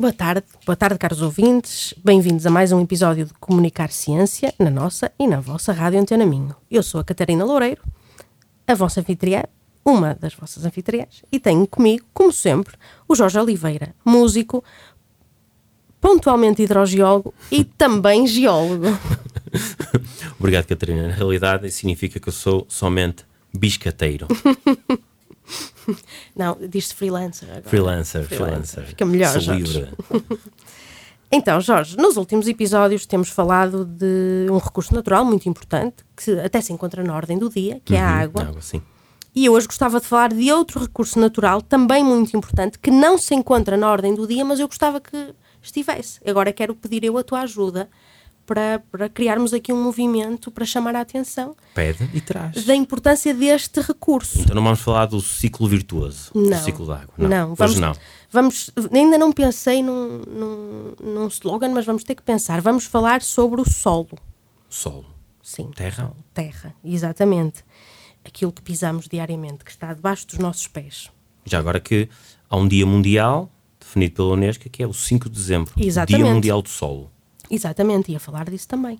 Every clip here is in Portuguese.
boa tarde, boa tarde, caros ouvintes. Bem-vindos a mais um episódio de Comunicar Ciência na nossa e na vossa Rádio Antena Minho. Eu sou a Catarina Loureiro, a vossa anfitriã, uma das vossas anfitriãs, e tenho comigo, como sempre, o Jorge Oliveira, músico, pontualmente hidrogeólogo e também geólogo. Obrigado, Catarina. Na realidade, significa que eu sou somente biscateiro. Não, diz-se freelancer agora. Freelancer, freelancer. Fica melhor, Sou Jorge. livre. Então, Jorge, nos últimos episódios temos falado de um recurso natural muito importante, que até se encontra na ordem do dia, que é a água. Água, sim. E eu hoje gostava de falar de outro recurso natural, também muito importante, que não se encontra na ordem do dia, mas eu gostava que estivesse. Agora quero pedir eu a tua ajuda para, para criarmos aqui um movimento para chamar a atenção Pede e traz. da importância deste recurso. Então não vamos falar do ciclo virtuoso. Não. Do ciclo da água. Não, Não, vamos, não. vamos. Ainda não pensei num, num, num slogan, mas vamos ter que pensar. Vamos falar sobre o solo. Solo. Sim. Terra. solo, terra, exatamente. Aquilo que pisamos diariamente, que está debaixo dos nossos pés. Já agora que há um dia mundial, definido pela Unesco, que é o 5 de dezembro. Exatamente. Dia Mundial do Solo. Exatamente, ia falar disso também.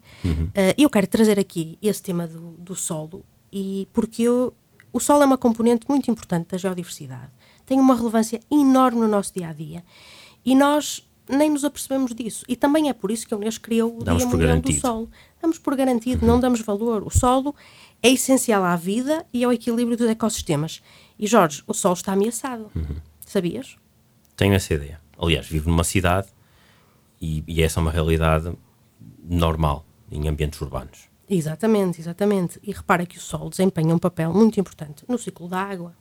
Eh, eu quero trazer aqui esse tema do, do solo, e porque eu- o solo é uma componente muito importante da geodiversidade. Tem uma relevância enorme no nosso dia a dia e nós nem nos apercebemos disso. E também é por isso que a Unesco criou o Damos Dia Mundial do garantido. Solo. Damos por garantido, não damos valor. O solo é essencial à vida e ao equilíbrio dos ecossistemas. E Jorge, o solo está ameaçado. Sabias? Tenho essa ideia. Aliás, vivo numa cidade e, e essa é uma realidade normal em ambientes urbanos. Exatamente, exatamente. E repara que o sol desempenha um papel muito importante no ciclo da água,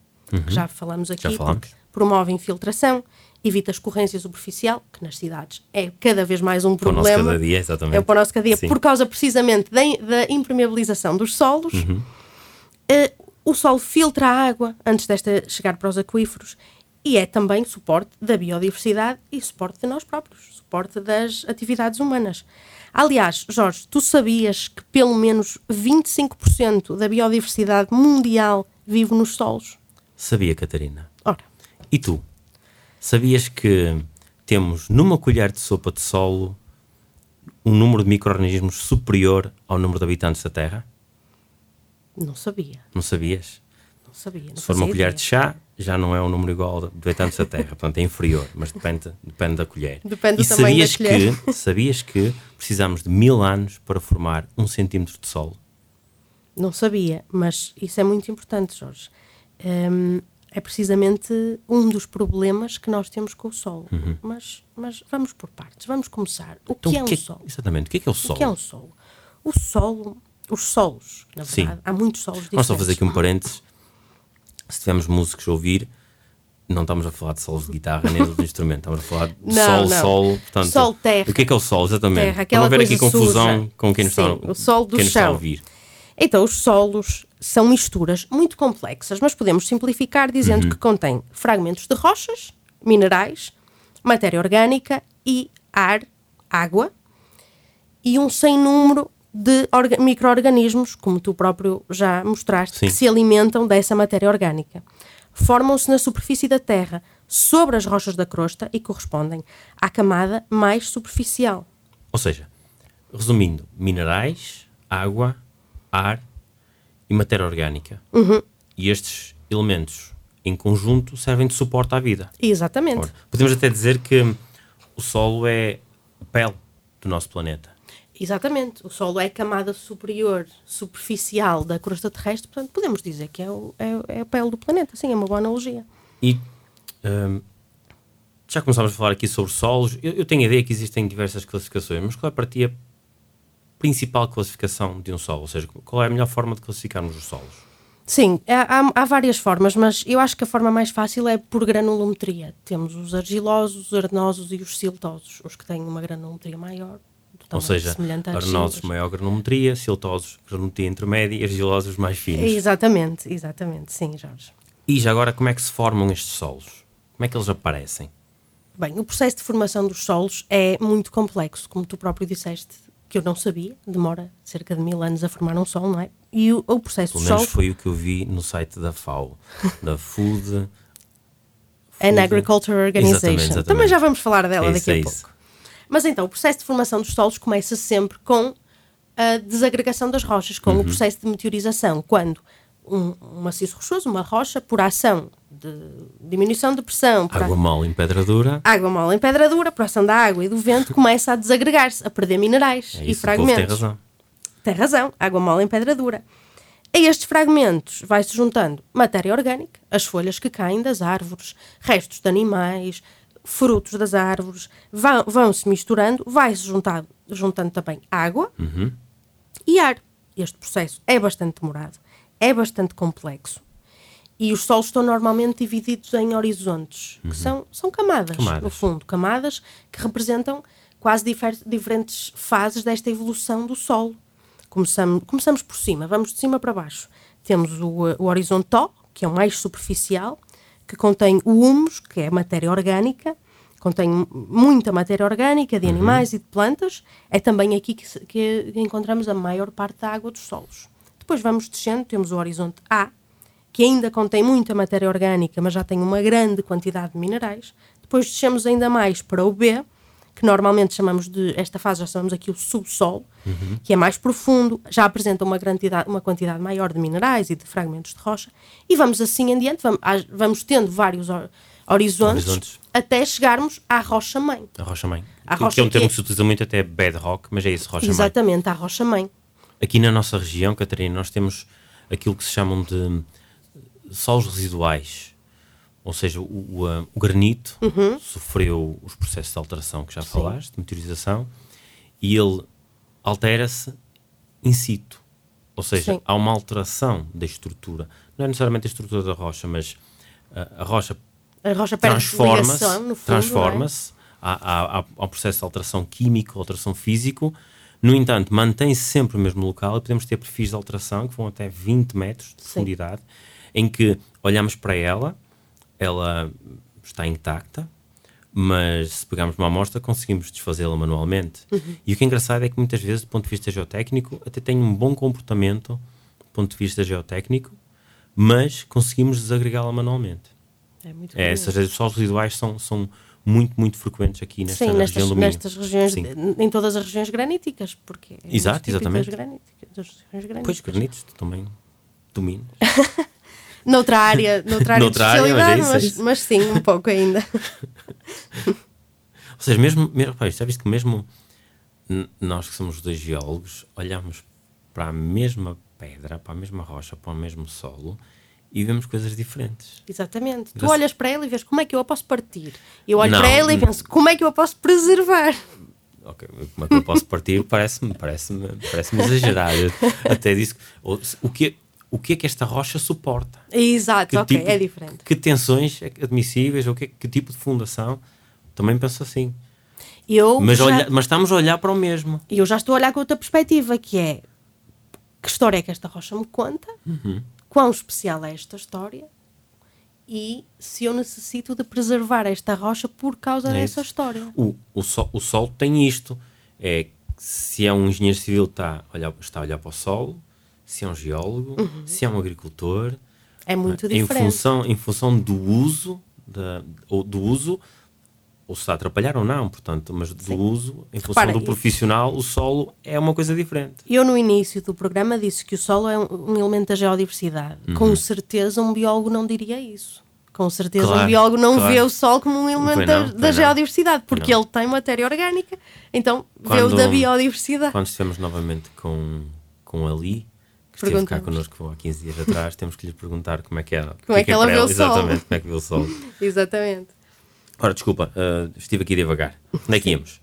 que já falamos aqui, Uhum. Já falamos. promove a infiltração, evita a escorrência superficial, que nas cidades é cada vez mais um Para o nosso problema. cada dia, exatamente. É para o nosso cada dia, Sim. por causa precisamente da, da impermeabilização dos solos. Uhum. Eh, o solo filtra a água antes desta chegar para os aquíferos e é também suporte da biodiversidade e suporte de nós próprios, suporte das atividades humanas. Aliás, Jorge, tu sabias que pelo menos 25% da biodiversidade mundial vive nos solos? Sabia, Catarina. Ora, E tu? Sabias que temos numa colher de sopa de solo um número de micro-organismos superior ao número de habitantes da Terra? não sabia, Não sabias? não sabia. Não Se for uma colher de chá, já não é um número igual de habitantes da Terra, portanto é inferior, mas depende, depende da colher. Depende e sabias colher. que sabias que precisamos de mil anos para formar um centímetro de solo? Não sabia, mas isso é muito importante, Jorge. Hum, é precisamente um dos problemas que nós temos com o solo. Mas, mas vamos por partes, vamos começar. O Então, que é o um que solo? Exatamente, o que é que é o O solo? que é um solo? O solo, os solos, na Sim. verdade, há muitos solos Vamos diferentes. só fazer aqui um parênteses. Se tivermos músicos a ouvir, não estamos a falar de solos de guitarra nem de outro instrumento, estamos a falar de Não, sol, não. sol. Portanto, Sol, terra. O que é que é o sol, exatamente? Terra, Para aquela não haver aqui confusão suja. com quem nos, está, Sim, o sol do quem nos está a ouvir. Então, os solos são misturas muito complexas, mas podemos simplificar dizendo Uhum. que contém fragmentos de rochas, minerais, matéria orgânica e ar, água, e um sem número de orga- micro-organismos, como tu próprio já mostraste, Sim. que se alimentam dessa matéria orgânica. Formam-se na superfície da Terra, sobre as rochas da crosta e correspondem à camada mais superficial. Ou seja, resumindo, minerais, água, ar e matéria orgânica. Uhum. E estes elementos, em conjunto, servem de suporte à vida. Exatamente. Ora, podemos até dizer que o solo é a pele do nosso planeta. Exatamente. O solo é a camada superior, superficial da crosta terrestre, portanto, podemos dizer que é, o, é, é a pele do planeta. Sim, é uma boa analogia. E hum, já começámos a falar aqui sobre solos. Eu, eu tenho a ideia que existem diversas classificações, mas qual é para ti a principal classificação de um solo? Ou seja, qual é a melhor forma de classificarmos os solos? Sim, há, há- há várias formas, mas eu acho que a forma mais fácil é por granulometria. Temos os argilosos, os arenosos e os siltosos, os que têm uma granulometria maior também seja, arenosos maior granometria, siltosos granometria intermédia e argilosos mais finos. Exatamente, exatamente, sim, Jorge. E já agora, como é que se formam estes solos? Como é que eles aparecem? Bem, o processo de formação dos solos é muito complexo, como tu próprio disseste, que eu não sabia, demora cerca de mil anos a formar um solo, não é? E o, o processo Pelo dos menos solos, foi o que eu vi no site da FAO, da Food. An Food- Agriculture Organization. Exatamente, exatamente. Também já vamos falar dela É daqui isso, é a isso. Mas então, o processo de formação dos solos começa sempre com a desagregação das rochas, com Uhum. o processo de meteorização, quando um, um maciço rochoso, uma rocha, por ação de diminuição de pressão, Água mole em pedra dura. água mole em pedra dura, por ação da água e do vento, começa a desagregar-se, a perder minerais É e isso, o povo tem fragmentos. razão. Tem razão, água mole em pedra dura. A estes fragmentos vai-se juntando matéria orgânica, as folhas que caem das árvores, restos de animais, frutos das árvores, vão- vão-se misturando, vai-se juntando, juntando também água e ar. Este processo é bastante demorado, é bastante complexo. E os solos estão normalmente divididos em horizontes, que são, são camadas, Camadas. no fundo, camadas que representam quase difer- diferentes fases desta evolução do solo. Começamos, começamos por cima, vamos de cima para baixo. Temos o, o horizonte Tó, que é o mais superficial, que contém o humus, que é matéria orgânica, contém mu- muita matéria orgânica de animais e de plantas. É também aqui que, se- que encontramos a maior parte da água dos solos. Depois vamos descendo, temos o horizonte A, que ainda contém muita matéria orgânica, mas já tem uma grande quantidade de minerais. Depois descemos ainda mais para o B, que normalmente chamamos de, esta fase já chamamos aqui o subsolo, que é mais profundo, já apresenta uma, quantidade, uma quantidade maior de minerais e de fragmentos de rocha, e vamos assim em diante, vamos, vamos tendo vários hor- horizontes, Horizontes. até chegarmos à rocha-mãe. A rocha-mãe. A Que- rocha que é um termo que- que se utiliza muito até bedrock, mas é isso, rocha-mãe. Exatamente, à rocha-mãe. Aqui na nossa região, Catarina, nós temos aquilo que se chamam de solos residuais. Ou seja, o, o, ah, o granito sofreu os processos de alteração que já falaste, de meteorização, e ele altera-se in situ. Ou seja, Sim. há uma alteração da estrutura. Não é necessariamente a estrutura da rocha, mas ah, a rocha A rocha transforma-se, transforma-se, há, há, há, há um processo de alteração química, alteração físico, no entanto, mantém-se sempre o mesmo local e podemos ter perfis de alteração que vão até 20 metros de Sim. profundidade, em que olhamos para ela, ela está intacta, mas se pegarmos uma amostra conseguimos desfazê-la manualmente. Uhum. E o que é engraçado é que muitas vezes, do ponto de vista geotécnico, até tem um bom comportamento do ponto de vista geotécnico, mas conseguimos desagregá-la manualmente. É muito É, essas solos residuais são, são muito, muito frequentes aqui nesta Sim, região nestas, do Minho. nestas regiões, Sim. em todas as regiões graníticas, porque é Exato, exatamente. Das, graníticas, das regiões graníticas. Pois, granitos, tu também dominas. Noutra área, noutra área Noutra de área, mas é especialidade, isso, é mas, mas sim, um pouco ainda. Ou seja, mesmo, mesmo já viste que mesmo nós que somos dois geólogos, olhamos para a mesma pedra, para a mesma rocha, para o mesmo solo e vemos coisas diferentes. Exatamente. Tu olhas para ela e vês como é que eu a posso partir. Eu olho Não, para ela e não. penso como é que eu a posso preservar. Ok, como é que eu posso partir? Parece-me parece parece exagerado. Eu Até disse o que, o que é que esta rocha suporta? Exato, Que ok, tipo- é diferente. Que tensões é admissíveis ou que, que tipo de fundação? Também penso assim. Eu Mas, já, olha- mas estamos a olhar para o mesmo. eu já estou a olhar com outra perspectiva, que é que história é que esta rocha me conta, Uhum. quão especial é esta história e se eu necessito de preservar esta rocha por causa É dessa história. O, o, sol, o solo tem isto. É se é um engenheiro civil está a olhar, está a olhar para o solo, se é um geólogo, se é um agricultor, É Uhum. muito em diferente. função, em função do uso, da, ou do uso, ou se está a atrapalhar ou não, portanto, mas do uso, em função Repara, do profissional, o solo é uma coisa diferente. Eu, no início do programa, disse que o solo é um, um elemento da geodiversidade. Uhum. Com certeza, um biólogo não diria isso. Com certeza, um Claro, biólogo não claro. vê o solo como um elemento da, não, da não. geodiversidade, porque não. ele tem matéria orgânica, então vê-o da biodiversidade. Quando estivemos novamente com, com a Li, que esteve cá connosco há 15 dias atrás, temos que lhe perguntar como é que era. Como é que ela vê o sol. Exatamente, como é que o sol. Exatamente. Ora, desculpa, uh, estive aqui devagar. Onde é que íamos?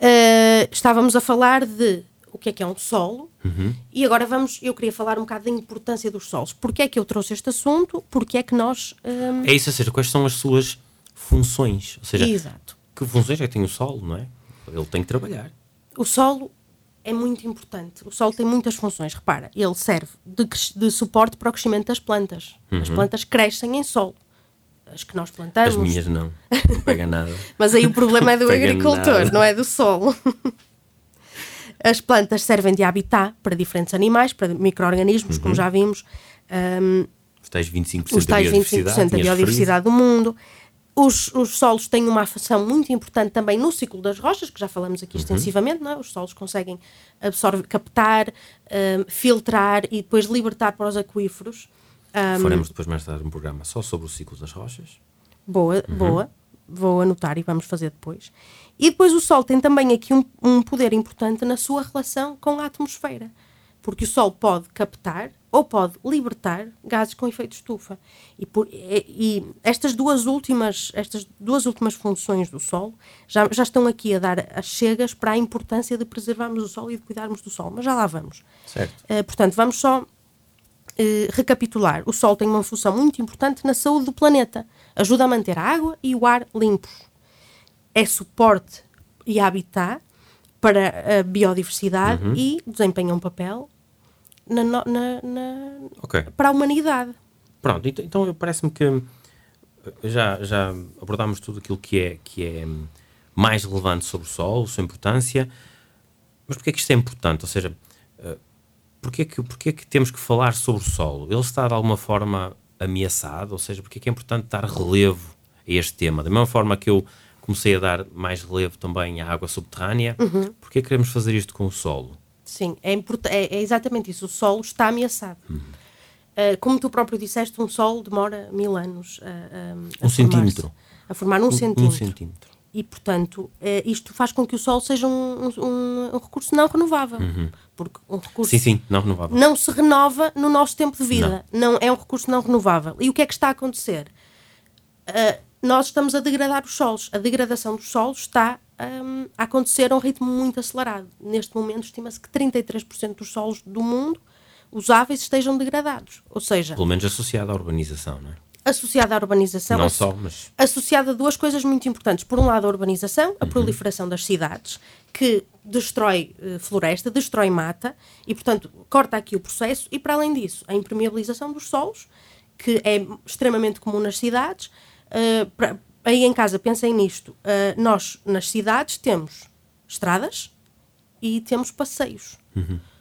Uh, estávamos a falar de o que é que é um solo Uhum. e agora vamos, eu queria falar um bocado da importância dos solos. Porquê é que eu trouxe este assunto? Porque é que nós... um, É isso, ou seja, quais são as suas funções? Ou seja, Exato. que funções é que tem o solo, não é? Ele tem que trabalhar. o solo é muito importante. O solo tem muitas funções. Repara, ele serve de, de suporte para o crescimento das plantas. As plantas crescem em solo. As que nós plantamos. As minhas não. Não pega nada. Mas aí o problema é do agricultor, nada. não é do solo. As plantas servem de habitat para diferentes animais, para micro-organismos, Uhum. como já vimos. Ahm, Os tais 25% os da tais 25% biodiversidade. da tinhas biodiversidade do mundo. Os, os solos têm uma função muito importante também no ciclo das rochas, que já falamos Uhum. aqui extensivamente. Não é? Os solos conseguem absorver, captar, ahm, filtrar e depois libertar para os aquíferos. referidos. Faremos depois mais tarde um programa só sobre o ciclo das rochas. Boa, Uhum. boa. Vou anotar e vamos fazer depois. E depois o Sol tem também aqui um, um poder importante na sua relação com a atmosfera. Porque o Sol pode captar ou pode libertar gases com efeito estufa. E, por- e- e estas, duas últimas, estas duas últimas funções do Sol já, já estão aqui a dar as chegas para a importância de preservarmos o Sol e de cuidarmos do Sol. Mas já lá vamos. Certo. Eh, portanto, vamos só eh, recapitular. O Sol tem uma função muito importante na saúde do planeta. Ajuda a manter a água e o ar limpos. É suporte e habitat para a biodiversidade Uhum. e desempenha um papel na na- na- Ok. para a humanidade. Pronto, então, parece-me que eh, já, já abordámos tudo aquilo que é, que é hum, mais relevante sobre o Sol, sua importância. Mas porquê é que isto é importante? Ou seja, eh, porquê, é que, porquê é que temos que falar sobre o Sol? Ele está de alguma forma ameaçado? Ou seja, porquê é que é importante dar relevo a este tema? Da mesma forma que eu comecei a dar mais relevo também à água subterrânea, Uhum. porquê é que queremos fazer isto com o solo? Sim, é, é- é exatamente isso. O solo está ameaçado. Uhum. Uh, como tu próprio disseste, um solo demora mil anos a, a- a Um centímetro. A formar um, Um- centímetro. Um centímetro. E, portanto, eh, isto faz com que o Sol seja um, um- um recurso não renovável. Porque um recurso Sim, sim, não renovável. não se renova no nosso tempo de vida. Não. é um recurso não renovável. E o que é que está a acontecer? Ah, nós estamos a degradar os solos. A degradação dos solos está hum, a acontecer a um ritmo muito acelerado. Neste momento, estima-se que 33% dos solos do mundo usáveis estejam degradados. Ou seja, Pelo menos associado à urbanização, não é? associada à urbanização, Não só, mas associada a duas coisas muito importantes. Por um lado, a urbanização, a proliferação das cidades, que destrói eh, floresta, destrói mata e, portanto, corta aqui o processo. E, para além disso, a impermeabilização dos solos, que é extremamente comum nas cidades. Eh, pra- aí em casa, pensem nisto. Eh, nós, nas cidades, temos estradas e temos passeios.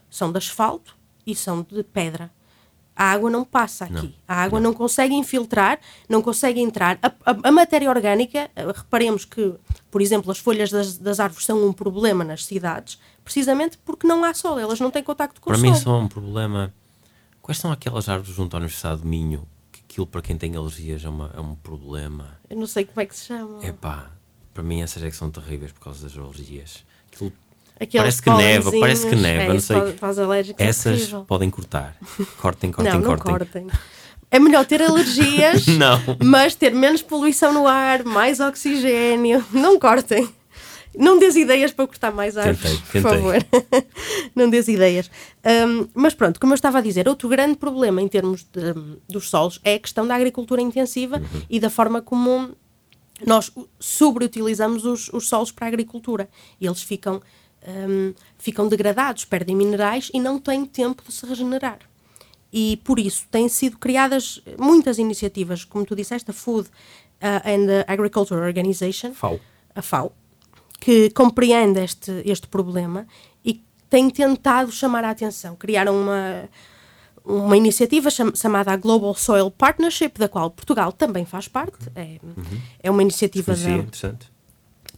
São de asfalto e são de pedra. A água não passa aqui. A água não. consegue infiltrar, não consegue entrar. A, a- a matéria orgânica, eh, reparemos que, por exemplo, as folhas das, das árvores são um problema nas cidades, precisamente porque não há sol, elas não têm contacto com para o mim sol. só é um problema. Quais são aquelas árvores junto à Universidade de Minho? Aquilo para quem tem alergias é, uma- é um problema. Eu não sei como é que se chama. Epá, para mim essas é que são terríveis por causa das alergias. Aquilo- Aqueles parece que neva, parece que neva, é, não sei. Alérgicos é Essas terrível. podem cortar. Cortem, cortem, não, não cortem. cortem. É melhor ter alergias, Não. mas ter menos poluição no ar, mais oxigênio. Não cortem. Não dês ideias para cortar mais árvores, Tentei, por tentei. favor. Não dês ideias. Hum, mas pronto, como eu estava a dizer, outro grande problema em termos de- dos solos é a questão da agricultura intensiva Uhum. e da forma como nós sobreutilizamos os, os solos para a agricultura. E eles ficam, hum, ficam degradados, perdem minerais e não têm tempo de se regenerar. E por isso têm sido criadas muitas iniciativas, como tu disseste, a Food uh, and Agriculture Organization, FAO. a FAO, que compreende este, este problema e tem tentado chamar a atenção. Criaram uma, uma iniciativa cham- chamada a Global Soil Partnership, da qual Portugal também faz parte. É, é uma iniciativa da,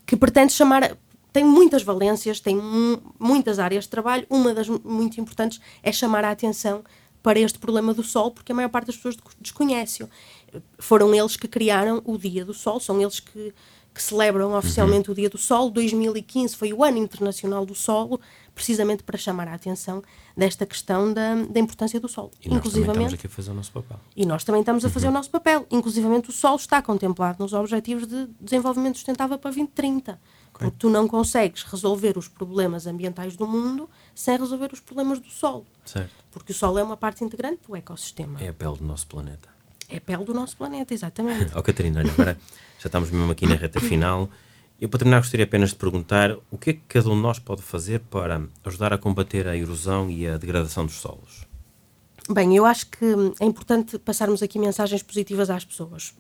que pretende chamar. Tem muitas valências, tem mu- muitas áreas de trabalho. Uma das mu- muito importantes é chamar a atenção para este problema do sol, porque a maior parte das pessoas de- desconhece-o. Foram eles que criaram o Dia do Sol, são eles que, que celebram oficialmente o Dia do Sol. 2015 foi o Ano Internacional do Solo, precisamente para chamar a atenção desta questão da, da importância do sol. E nós também estamos aqui a fazer o nosso papel. e nós também estamos a fazer o nosso papel. Inclusivamente o sol está contemplado nos Objetivos de Desenvolvimento Sustentável para 2030. Porque tu não consegues resolver os problemas ambientais do mundo sem resolver os problemas do solo. Certo. Porque o solo é uma parte integrante do ecossistema. É a pele do nosso planeta. É a pele do nosso planeta, exatamente. Ó Catarina, olha, agora já estamos mesmo aqui na reta final Eu, para terminar, gostaria apenas de perguntar o que é que cada um de nós pode fazer para ajudar a combater a erosão e a degradação dos solos? Bem, eu acho que é importante passarmos aqui mensagens positivas às pessoas.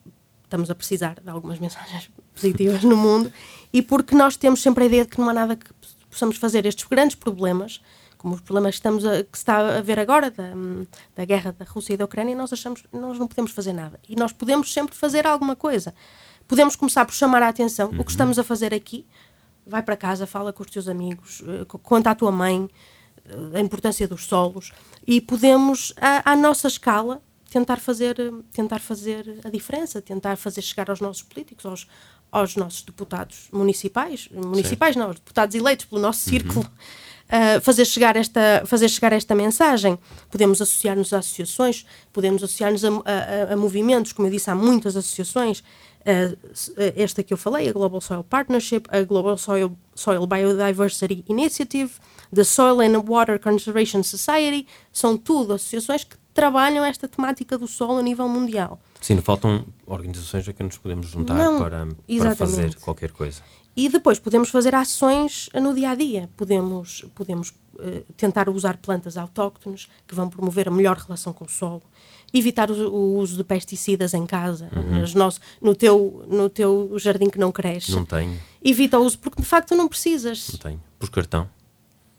Estamos a precisar de algumas mensagens positivas no mundo e porque nós temos sempre a ideia de que não há nada que possamos fazer. Estes grandes problemas, como os problemas que, estamos a, que se está a ver agora da, da guerra da Rússia e da Ucrânia, nós achamos nós não podemos fazer nada. E nós podemos sempre fazer alguma coisa. Podemos começar por chamar a atenção. Uhum. O que estamos a fazer aqui, vai para casa, fala com os teus amigos, eh, conta à tua mãe eh, a importância dos solos e podemos, à, à nossa escala, tentar fazer, tentar fazer a diferença, tentar fazer chegar aos nossos políticos, aos, aos nossos deputados municipais, municipais Sim. não, aos deputados eleitos pelo nosso uhum. Uh, fazer, chegar esta, fazer chegar esta mensagem. Podemos associar-nos a associações, podemos associar-nos a, a, a, movimentos, como eu disse, há muitas associações, esta que eu falei, a Global Soil Partnership, a Global Soil, Soil Biodiversity Initiative, the Soil and Water Conservation Society, são tudo associações que trabalham esta temática do solo a nível mundial. Sim, faltam organizações a que nos podemos juntar Não, para, para fazer qualquer coisa. E depois podemos fazer ações no dia a dia. Podemos, podemos uh, tentar usar plantas autóctones que vão promover a melhor relação com o solo evitar o, o uso de pesticidas em casa, uhum. no, teu, no teu jardim que não cresce. Não tenho. Evita o uso, porque de facto não precisas. Não tenho. Por cartão.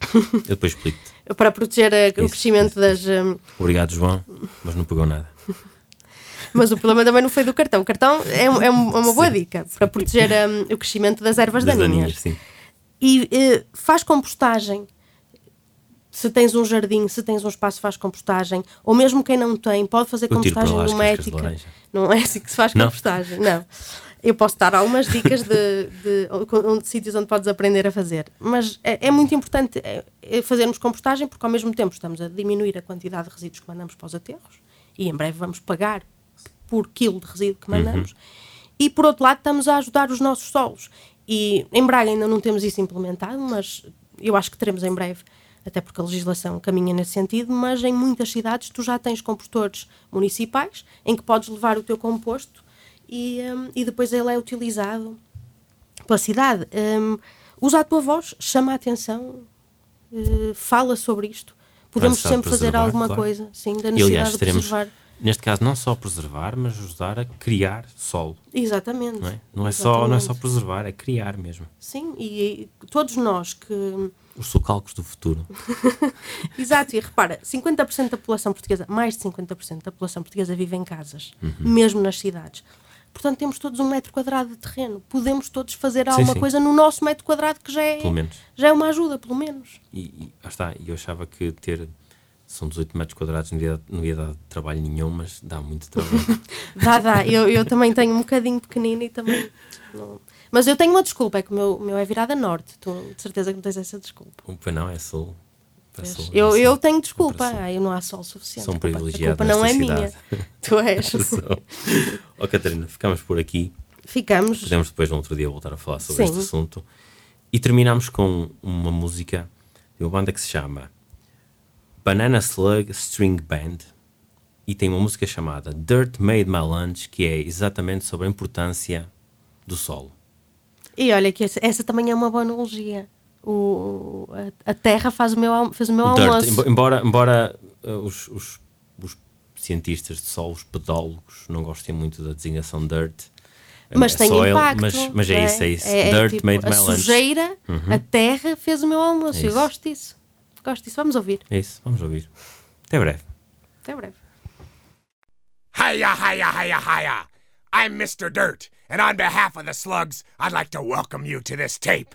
Eu depois explico-te. Para proteger a, o crescimento isso. das. Um... Obrigado, João, mas não pegou nada. Mas o problema também não foi do cartão. O cartão é, é uma boa sim, dica sim. para proteger um, o crescimento das ervas das daninhas. daninhas e uh, faz compostagem se tens um jardim, se tens um espaço, faz compostagem, ou mesmo quem não tem, pode fazer compostagem domética. Não é assim que se faz não. compostagem, não. Eu posso dar algumas dicas de, de, de, de sítios onde podes aprender a fazer. Mas é, é muito importante é, é fazermos compostagem, porque ao mesmo tempo estamos a diminuir a quantidade de resíduos que mandamos para os aterros, e em breve vamos pagar por quilo de resíduo que mandamos. Uhum. E por outro lado, estamos a ajudar os nossos solos. E em Braga ainda não temos isso implementado, mas eu acho que teremos em breve até porque a legislação caminha nesse sentido, mas em muitas cidades tu já tens compostores municipais em que podes levar o teu composto e, um, e depois ele é utilizado pela cidade. Um, usa a tua voz, chama a atenção, uh, fala sobre isto. Podemos sempre fazer alguma claro. coisa, sim, da necessidade aliás, de preservar. Neste caso, não só preservar, mas ajudar a criar solo. Exatamente. Não é, não é Só, não é só preservar, é criar mesmo. Sim, e, e todos nós que os socalcos do futuro. Exato, e repara, 50% da população portuguesa, mais de 50% da população portuguesa vive em casas, uhum. mesmo nas cidades. Portanto, temos todos um metro quadrado de terreno. Podemos todos fazer alguma sim, sim. coisa no nosso metro quadrado que já é, já é uma ajuda, pelo menos. E, e está, eu achava que ter são 18 metros quadrados, não ia, não ia dar trabalho nenhum, mas dá muito trabalho. dá, dá. Eu, eu também tenho um bocadinho pequenino e também. Não, mas eu tenho uma desculpa, é que o meu, meu é virada norte. Tu de certeza que não tens essa desculpa. O não, é sul. É sul eu, é eu tenho desculpa, aí não há sol suficiente. Sou um privilegiado. A culpa não é minha. Tu és. Ó oh, Catarina, ficamos por aqui. Ficamos. Podemos depois, no outro dia, voltar a falar sobre Sim. este assunto. E terminamos com uma música de uma banda que se chama Banana Slug String Band e tem uma música chamada Dirt Made My Lunch, que é exatamente sobre a importância do solo. E olha que essa, essa também é uma boa analogia. O, a, a, terra faz o meu, faz o meu almoço. Dirt, embora embora uh, os, os, os, cientistas de solo, os pedólogos, não gostem muito da designação dirt, mas é tem soil, impacto. Mas, mas é, é, isso, é isso. É, é dirt tipo, made my lunch. A sujeira, uhum. a terra fez o meu almoço. Eu gosto disso. Gosto disso. Vamos ouvir. É isso, vamos ouvir. Até breve. Até breve. Hiya, hiya, hiya, hiya. I'm Mr. Dirt, and on behalf of the slugs, I'd like to welcome you to this tape.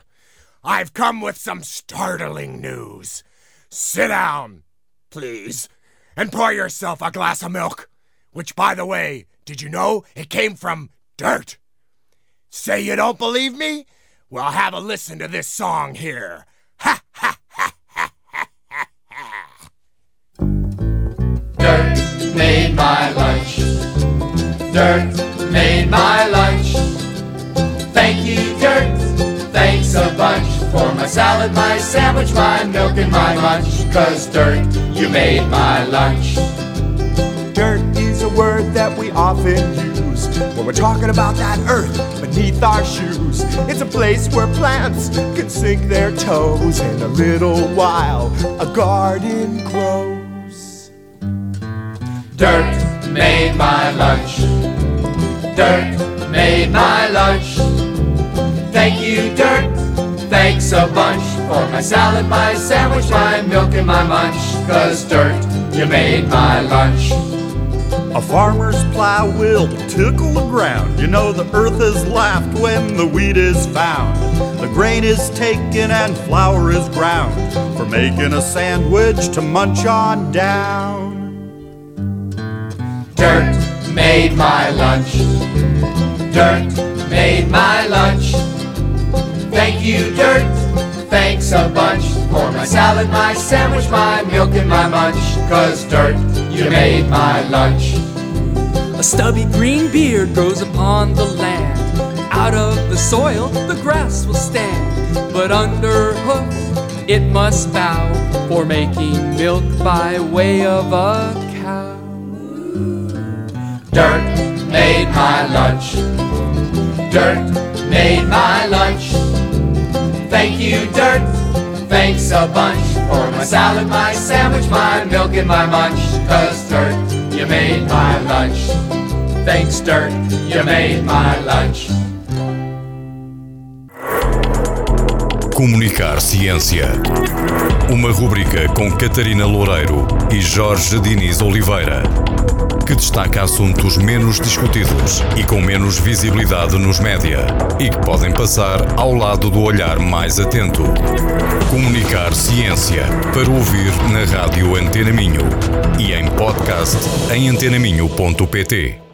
I've come with some startling news. Sit down, please, and pour yourself a glass of milk. Which, by the way, did you know it came from dirt? Say you don't believe me? Well, have a listen to this song here. Ha ha ha ha made my lunch. Dirt made my lunch. Thank you, Dirt. Thanks a bunch for my salad, my sandwich, my milk, and my munch. Cause Dirt, you made my lunch. Dirt is a word that we often use When we're talking about that earth beneath our shoes, it's a place where plants can sink their toes. In a little while, a garden grows. Dirt made my lunch. Dirt made my lunch. Thank you, Dirt. Thanks a bunch for my salad, my sandwich, my milk, and my munch. Cause Dirt, you made my lunch. A farmer's plow will tickle the ground. You know the earth is laughed when the wheat is found. The grain is taken and flour is ground for making a sandwich to munch on down. Dirt made my lunch. Dirt made my lunch. Thank you, Dirt. Thanks a bunch for my salad, my sandwich, my milk, and my munch. Cause Dirt, you made my lunch. A stubby green beard grows upon the land. Out of the soil, the grass will stand. But underhoof, it must bow for making milk by way of a. Dirt made my lunch. Dirt made my lunch. Thank you, Dirt. Thanks a bunch for my salad, my sandwich, my milk, and my munch. Cause Dirt, you made my lunch. Thanks, Dirt, you made my lunch. Comunicar Ciência. Uma rubrica com Catarina Loureiro e Jorge Diniz Oliveira, que destaca assuntos menos discutidos e com menos visibilidade nos média e que podem passar ao lado do olhar mais atento. Comunicar Ciência para ouvir na rádio Antena Minho e em podcast em antenaminho.pt.